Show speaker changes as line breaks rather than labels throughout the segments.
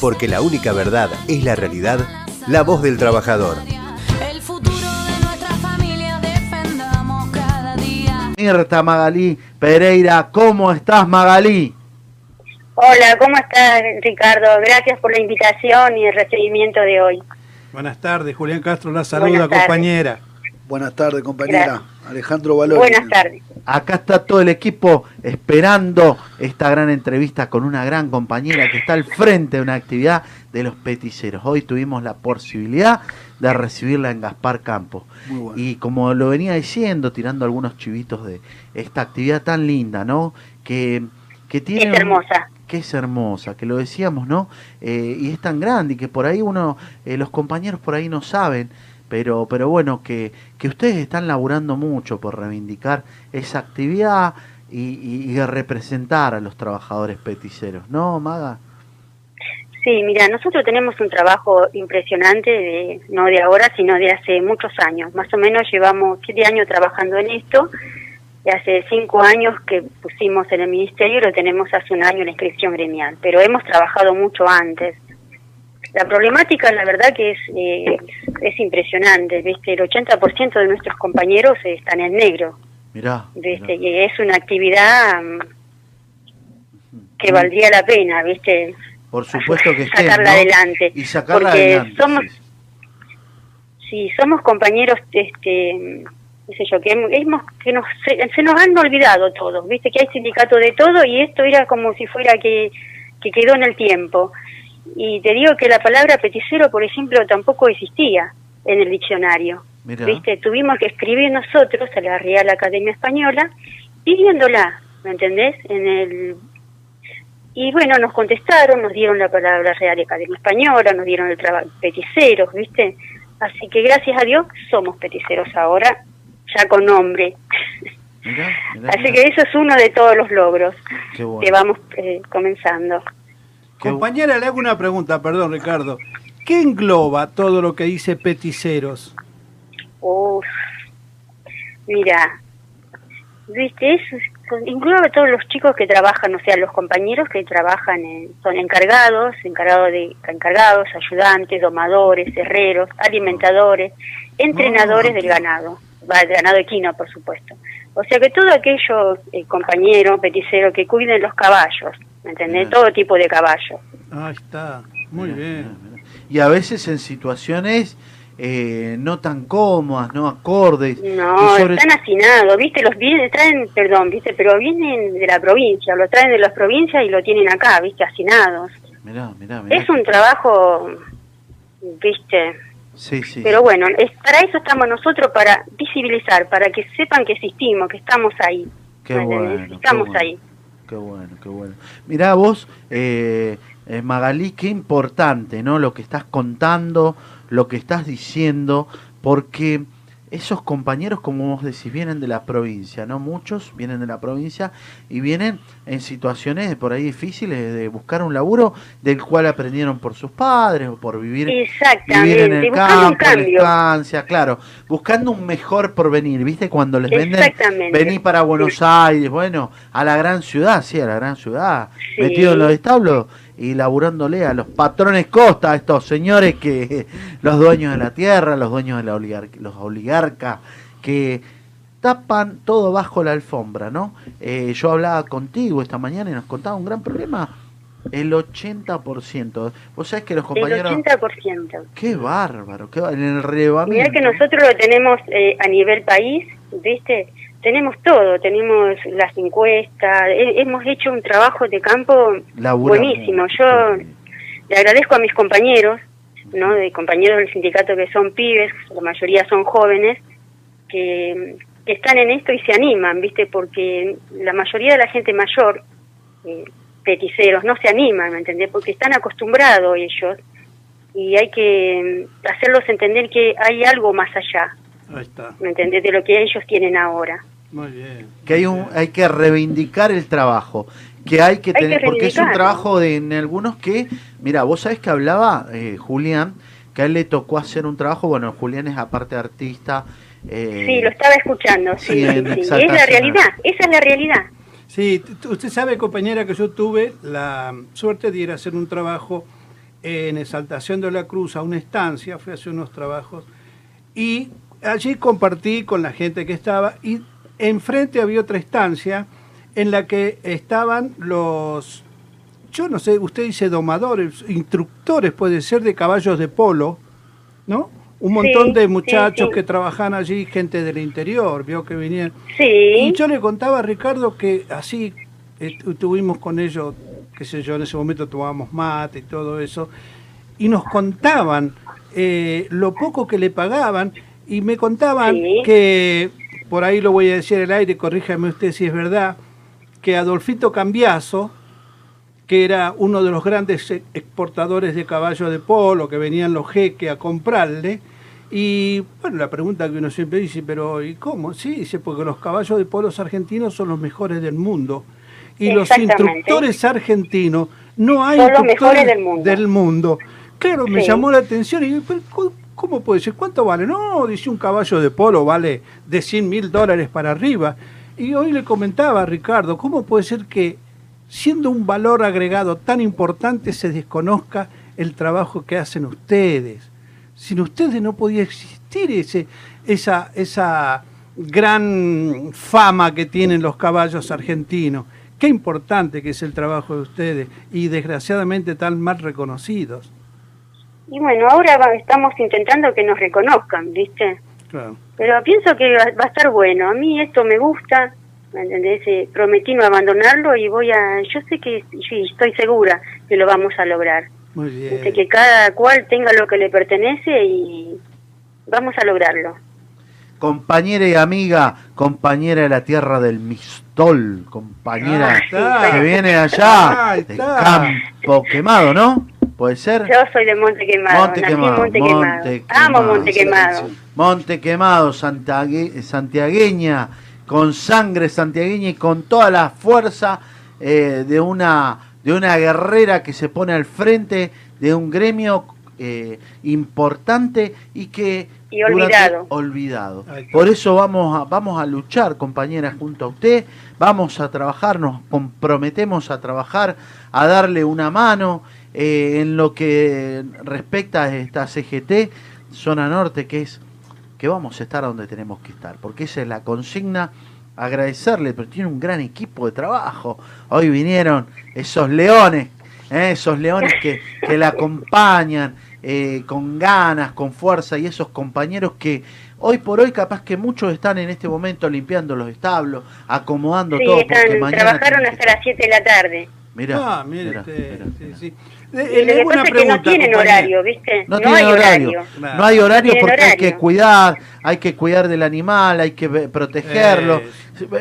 porque la única verdad es la realidad, la voz del trabajador.
El futuro de nuestra familia defendamos cada día.
Mirta Magalí Pereira, ¿cómo estás Magalí?
Hola, ¿cómo estás, Ricardo? Gracias por la invitación y el recibimiento de hoy.
Buenas tardes, Julián Castro la saluda,
Buenas
compañera.
Buenas tardes, compañera.
Gracias.
Alejandro Valor.
Buenas tardes.
Acá está todo el equipo esperando esta gran entrevista con una gran compañera que está al frente de una actividad de los peticeros. Hoy tuvimos la posibilidad de recibirla en Gaspar Campos.
Bueno.
Y como lo venía diciendo, tirando algunos chivitos de esta actividad tan linda, ¿no? Que, que tiene...
Es
un-
hermosa.
que es hermosa, que lo decíamos, ¿no? Eh, y es tan grande y que por ahí uno, eh, los compañeros por ahí no saben, pero, pero bueno, que, que ustedes están laburando mucho por reivindicar esa actividad y, y- representar a los trabajadores peticeros, ¿no, Maga?
Sí, mira, nosotros tenemos un trabajo impresionante, de, no de ahora, sino de hace muchos años. Más o menos llevamos siete años trabajando en esto. Y hace cinco años que pusimos en el ministerio y lo tenemos hace un año en la inscripción gremial. Pero hemos trabajado mucho antes. La problemática, la verdad, que es, eh, es impresionante. ¿viste? El 80% de nuestros compañeros están en negro.
Mirá.
¿viste?
mirá.
Y es una actividad mm, que valdría la pena, ¿viste?
Por supuesto que estén,
sacarla
¿no?
adelante.
Y sacarla
porque
adelante.
somos,
sí,
somos compañeros, este, qué sé yo, que hemos, que nos, se, se nos han olvidado todos, ¿viste? Que hay sindicato de todo y esto era como si fuera que, que quedó en el tiempo. Y te digo que la palabra peticero, por ejemplo, tampoco existía en el diccionario.
Mirá.
¿Viste? Tuvimos que escribir nosotros a la Real Academia Española pidiéndola, ¿me entendés? En el y bueno, nos contestaron, nos dieron la palabra Real Academia Española, nos dieron el trabajo peticeros, ¿viste? Así que gracias a Dios somos peticeros ahora, ya con nombre.
Mirá, mirá,
Así
mirá.
que eso es uno de todos los logros
bueno.
que vamos eh, comenzando.
Compañera, le hago una pregunta, perdón, Ricardo. ¿Qué engloba todo lo que dice peticeros?
Uf, mira, viste, eso es- engloba a todos los chicos que trabajan, o sea, los compañeros que trabajan, en- son encargados, encargados de encargados, ayudantes, domadores, herreros, alimentadores, entrenadores
Ah,
del ganado, va, del ganado equino, por supuesto. O sea que todo aquellos eh, compañeros, peticeros que cuiden los caballos, ¿me entendés? Todo tipo de caballos.
Ahí está, muy
Mirá,
bien.
mirá. Y a veces en situaciones eh, no tan cómodas, no acordes.
No,
sobre-
están hacinados, ¿viste? Los vienen, traen, perdón, ¿viste? Pero vienen de la provincia, lo traen de las provincias y lo tienen acá, ¿viste? Hacinados.
Mirá, mirá, mirá.
Es un trabajo, ¿viste?
Sí, sí.
Pero bueno, es, para eso estamos nosotros, para visibilizar, para que sepan que existimos, que estamos ahí.
Qué bueno, qué
Estamos
bueno.
ahí.
Qué bueno, qué bueno. Mirá vos, eh, eh, Magalí, qué importante, ¿no? Lo que estás contando, lo que estás diciendo, porque esos compañeros, como vos decís, vienen de la provincia, ¿no? Muchos vienen de la provincia y vienen en situaciones por ahí difíciles de buscar un laburo del cual aprendieron por sus padres o por vivir, vivir en el campo, en la estancia, claro, buscando un mejor porvenir, ¿viste? Cuando les venden. Vení para Buenos Aires, bueno, a la gran ciudad, sí, a la gran ciudad,
Sí.
metido en los establos y laburándole a los patrones costa, a estos señores que, los dueños de la tierra, los dueños de la oligar- los oligarcas, que tapan todo bajo la alfombra, ¿no? Eh, yo hablaba contigo esta mañana y nos contaba un gran problema, el 80%. Vos sabés que los
El
compañeros...
80%.
Qué bárbaro, qué bárbaro, en el relevamiento.
Mirá que nosotros lo tenemos eh, a nivel país, ¿viste? Tenemos todo, tenemos las encuestas, he- hemos hecho un trabajo de campo buenísimo. Yo le agradezco a mis compañeros, ¿no? De compañeros del sindicato que son pibes, la mayoría son jóvenes, que, que están en esto y se animan, ¿viste? Porque la mayoría de la gente mayor, eh, peticeros, no se animan, ¿me entendés? Porque están acostumbrados ellos y hay que mm, hacerlos entender que hay algo más allá,
Ahí está,
¿me entendés? De lo que ellos tienen ahora.
muy bien.
que hay un hay que reivindicar el trabajo que hay que
Hay que
tener porque es un trabajo de en algunos que mira vos sabés que hablaba eh, Julián que a él le tocó hacer un trabajo bueno Julián es aparte artista eh,
Sí, lo estaba escuchando, sí,
sí,
sí,
en
sí. Y es la realidad, esa es la realidad.
Sí, usted sabe, compañera, que yo tuve la suerte de ir a hacer un trabajo en Exaltación de la Cruz a una estancia, fui a hacer unos trabajos y allí compartí con la gente que estaba y enfrente había otra estancia en la que estaban los, yo no sé, usted dice domadores, instructores puede ser de caballos de polo, ¿no? Un montón
Sí,
de muchachos
sí.
que trabajan allí, gente del interior, vio que venían.
Sí,
Y yo le contaba a Ricardo que así eh, estuvimos con ellos, qué sé yo, en ese momento tomábamos mate y todo eso, y nos contaban eh, lo poco que le pagaban, y me contaban
Sí.
que, por ahí lo voy a decir al aire, corríjame usted si es verdad, que Adolfito Cambiaso, que era uno de los grandes e- exportadores de caballos de polo, que venían los jeques a comprarle. Y bueno, la pregunta que uno siempre dice, pero ¿y cómo? Sí, dice, porque los caballos de polos argentinos son los mejores del mundo. Y los instructores argentinos, no hay
Son los
instructores
mejores del mundo.
del mundo. Claro, me llamó la atención y ¿cómo- ¿cómo puede ser? ¿Cuánto vale? No, dice un caballo de polo vale de 100 mil dólares para arriba. Y hoy le comentaba a Ricardo, ¿cómo puede ser que siendo un valor agregado tan importante se desconozca el trabajo que hacen ustedes? Sin ustedes no podía existir ese, esa, esa gran fama que tienen los caballos argentinos. Qué importante que es el trabajo de ustedes y desgraciadamente tan mal reconocidos.
Y bueno, ahora va- estamos intentando que nos reconozcan, ¿viste?
Claro.
Pero pienso que va, va a estar bueno. A mí esto me gusta, ¿me entendés? Eh, prometí no abandonarlo y voy a... Yo sé que, sí, estoy segura que lo vamos a lograr.
Muy bien.
que cada cual tenga lo que le pertenece y vamos a lograrlo.
Compañera y amiga, compañera de la tierra del Mistol, compañera que viene allá. Campo Quemado, ¿no? ¿Puede ser?
Yo soy de Monte Quemado,
Monte
nací en
Quemado,
Monte Quemado.
Monte
Amo
Quemado.
Monte Quemado.
Monte Quemado, santiagueña, con sangre santiagueña y con toda la fuerza eh, de, una, de una guerrera que se pone al frente de un gremio eh, importante y que...
Y
durante-
olvidado.
olvidado. Por eso vamos a, vamos a luchar, compañeras, junto a usted. Vamos a trabajar, nos comprometemos a trabajar, a darle una mano eh, en lo que respecta a esta CGT, zona norte, que es que vamos a estar donde tenemos que estar, porque esa es la consigna. Agradecerle, pero tiene un gran equipo de trabajo. Hoy vinieron esos leones, eh, esos leones que, que la acompañan eh, con ganas, con fuerza, y esos compañeros que hoy por hoy capaz que muchos están en este momento limpiando los establos, acomodando
Sí,
todo, porque
están,
mañana
trabajaron hasta las 7 de la tarde.
Mirá,
ah, mire
mirá, mirá,
sí,
mirá.
sí.
Y
Eh, le una
es que no
pregunta,
tienen horario, ¿viste?
No,
No,
tiene
hay
horario.
horario.
No hay horario
Tienen
porque hay que cuidar, hay que cuidar del animal, hay que protegerlo.
Eh.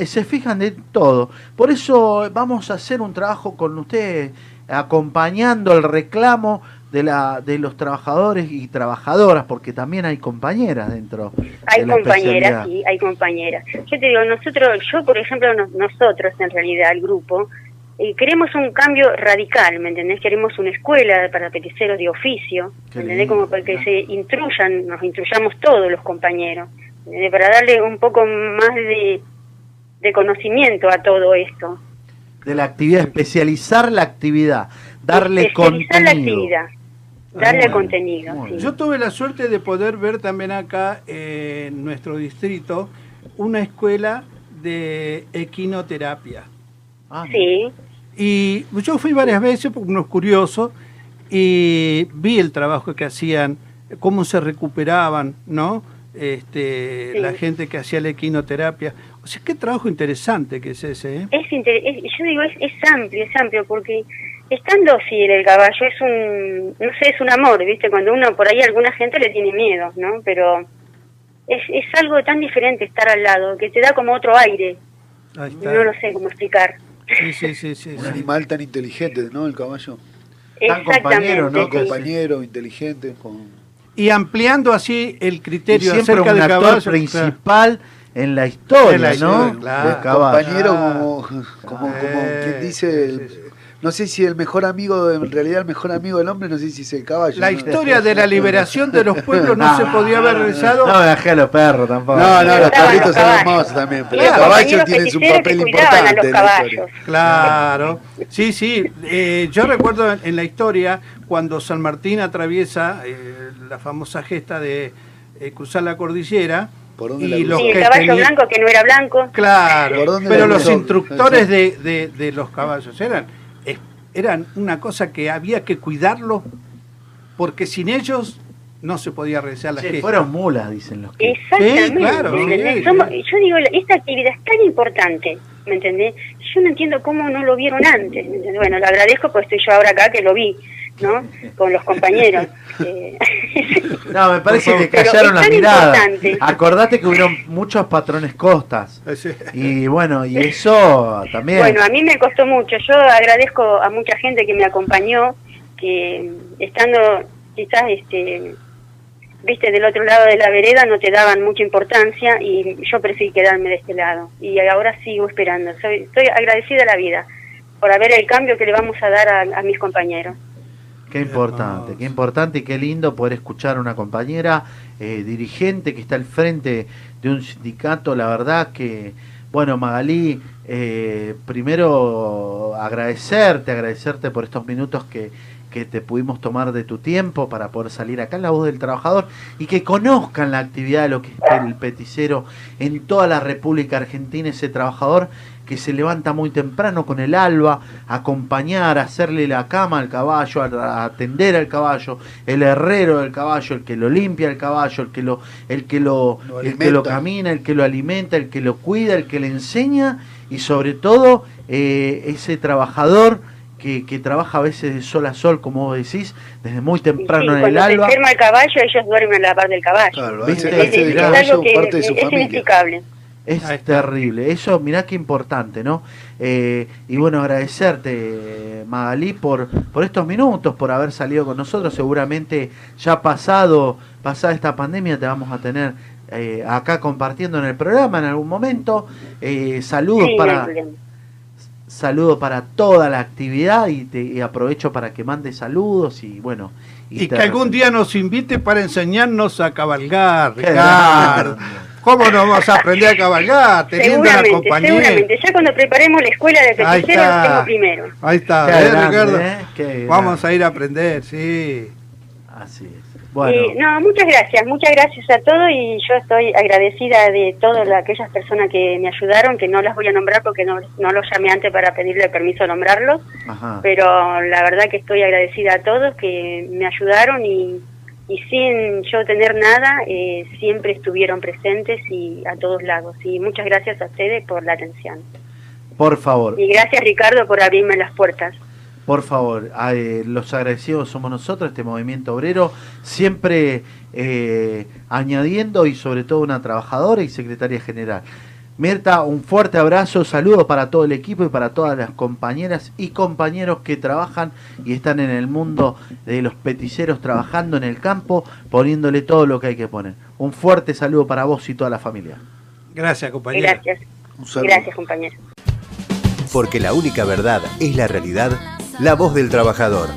Se, se fijan de todo. Por eso vamos a hacer un trabajo con ustedes, acompañando el reclamo de, la, de los trabajadores y trabajadoras, porque también hay compañeras dentro
Hay
de la
compañeras, sí, hay compañeras. Yo te digo, nosotros, yo por ejemplo, nos- nosotros en realidad, el grupo, eh, queremos un cambio radical, ¿me entendés? Queremos una escuela para peticeros de oficio, ¿me entendés? Como para que se instruyan, nos instruyamos todos los compañeros, para darle un poco más de, de conocimiento a todo esto.
De la actividad, especializar la actividad, darle
Especializar la
contenido.
actividad, darle
bueno,
contenido, sí.
Yo tuve la suerte de poder ver también acá eh, en nuestro distrito una escuela de equinoterapia.
Ah,
Sí,
Y yo fui varias veces, porque uno es curioso, y vi el trabajo que hacían, cómo se recuperaban, ¿no? Este,
Sí.
La gente que hacía la equinoterapia. O sea, qué trabajo interesante que es ese, ¿eh?
es, inter- es- yo digo es, es amplio es amplio porque estando dócil el caballo es un no sé es un amor viste cuando uno por ahí alguna gente le tiene miedo no pero es, es algo tan diferente estar al lado que te da como otro aire no lo sé cómo explicar
Sí, sí, sí, sí,
Un
sí.
animal tan inteligente, ¿no? El caballo.
Tan compañero, ¿no?
Compañero, inteligente. Con...
Y ampliando así el
Y
criterio
siempre
acerca
un
del
actor
caballo.
principal en la historia,
En la
¿no?
historia, claro.
Compañero como, como, como quien dice,
sí, sí.
No sé si el mejor amigo, en realidad el mejor amigo del hombre, no sé si es el caballo.
La
¿no?
historia de la liberación de los pueblos no se podía haber realizado.
No me bajé a los perros tampoco.
No, no, los perritos son
caballos.
hermosos también, pero
Y
los
los
caballos tienen su papel importante
los
en la historia.
caballos.
Claro, sí, sí. Eh, yo recuerdo en, la historia cuando San Martín atraviesa eh, la famosa gesta de eh, cruzar la cordillera
¿Por dónde
y los
Sí, el
que
caballo blanco que no era blanco.
Claro,
¿Por dónde
pero los instructores de, de- de los caballos eran, eran una cosa que había que cuidarlo porque sin ellos no se podía realizar la
Che,
gesta.
fueron mulas, dicen los que.
Exactamente.
Sí, claro, sí,
Somos-
sí.
Yo digo, esta actividad es tan importante, ¿me entendés? Yo no entiendo cómo no lo vieron antes. Bueno, le agradezco porque estoy yo ahora acá que lo vi, ¿no? Con los compañeros. Eh,
No, me parece que callaron miradas.
importante.
Acordate que hubieron muchos patrones costas. Y bueno, y eso también.
Bueno, a mí me costó mucho. Yo agradezco a mucha gente que me acompañó, que estando quizás, este, viste, del otro lado de la vereda no te daban mucha importancia y yo preferí quedarme de este lado. Y ahora sigo esperando. Soy, estoy agradecida a la vida por haber el cambio que le vamos a dar a, a mis compañeros.
Qué importante, qué importante y qué lindo poder escuchar a una compañera eh, dirigente que está al frente de un sindicato. La verdad que, bueno, Magalí, eh, primero agradecerte, agradecerte por estos minutos que, que te pudimos tomar de tu tiempo para poder salir acá en La Voz del Trabajador y que conozcan la actividad de lo que es el peticero en toda la República Argentina, ese trabajador que se levanta muy temprano con el alba, a acompañar, a hacerle la cama al caballo, a, atender al caballo, el herrero del caballo, el que lo limpia el caballo, el que lo, el que lo,
Lo
el que lo camina, el que lo alimenta, el que lo cuida, el que le enseña y sobre todo eh, ese trabajador que, que trabaja a veces de sol a sol, como vos decís, desde muy temprano
sí,
en el
cuando se
alba.
enferma el caballo, ellos duermen a la par del caballo.
Claro,
es, algo que
parte de su
es
familia.
inexplicable.
Es terrible. Eso, mirá qué importante, ¿no? Eh, y bueno, agradecerte, Magalí, por, por estos minutos, por haber salido con nosotros. Seguramente ya pasado, pasada esta pandemia, te vamos a tener eh, acá compartiendo en el programa en algún momento. Eh, saludos
Sí, no
para
problema.
saludos para toda la actividad y, te, y aprovecho para que mande saludos y bueno.
Y que algún día nos invite para enseñarnos a cabalgar, Ricardo. ¿Cómo no vamos a aprender a cabalgar? Teniendo la
Seguramente,
compañía.
seguramente. Ya cuando preparemos la escuela de
Ahí
peticero, lo tengo primero.
Ahí está,
Qué
¿ves,
grande,
Ricardo?
¿eh?
Vamos a ir a aprender, sí.
Así es. Bueno.
Y, no, muchas gracias, muchas gracias a todos y yo estoy agradecida de todas la- aquellas personas que me ayudaron, que no las voy a nombrar porque no, no los llamé antes para pedirle permiso de nombrarlos,
Ajá.
pero la verdad que estoy agradecida a todos que me ayudaron y, y sin yo tener nada, eh, siempre estuvieron presentes y a todos lados. Y muchas gracias a ustedes por la atención.
Por favor.
Y gracias Ricardo por abrirme las puertas.
Por favor, eh, los agradecidos somos nosotros, este movimiento obrero, siempre eh, añadiendo y sobre todo una trabajadora y secretaria general. Mirta, un fuerte abrazo, saludos para todo el equipo y para todas las compañeras y compañeros que trabajan y están en el mundo de los peticeros, trabajando en el campo, poniéndole todo lo que hay que poner. Un fuerte saludo para vos y toda la familia.
Gracias, compañera.
Gracias.
Un saludo.
Gracias compañero.
Porque la única verdad es la realidad, la voz del trabajador.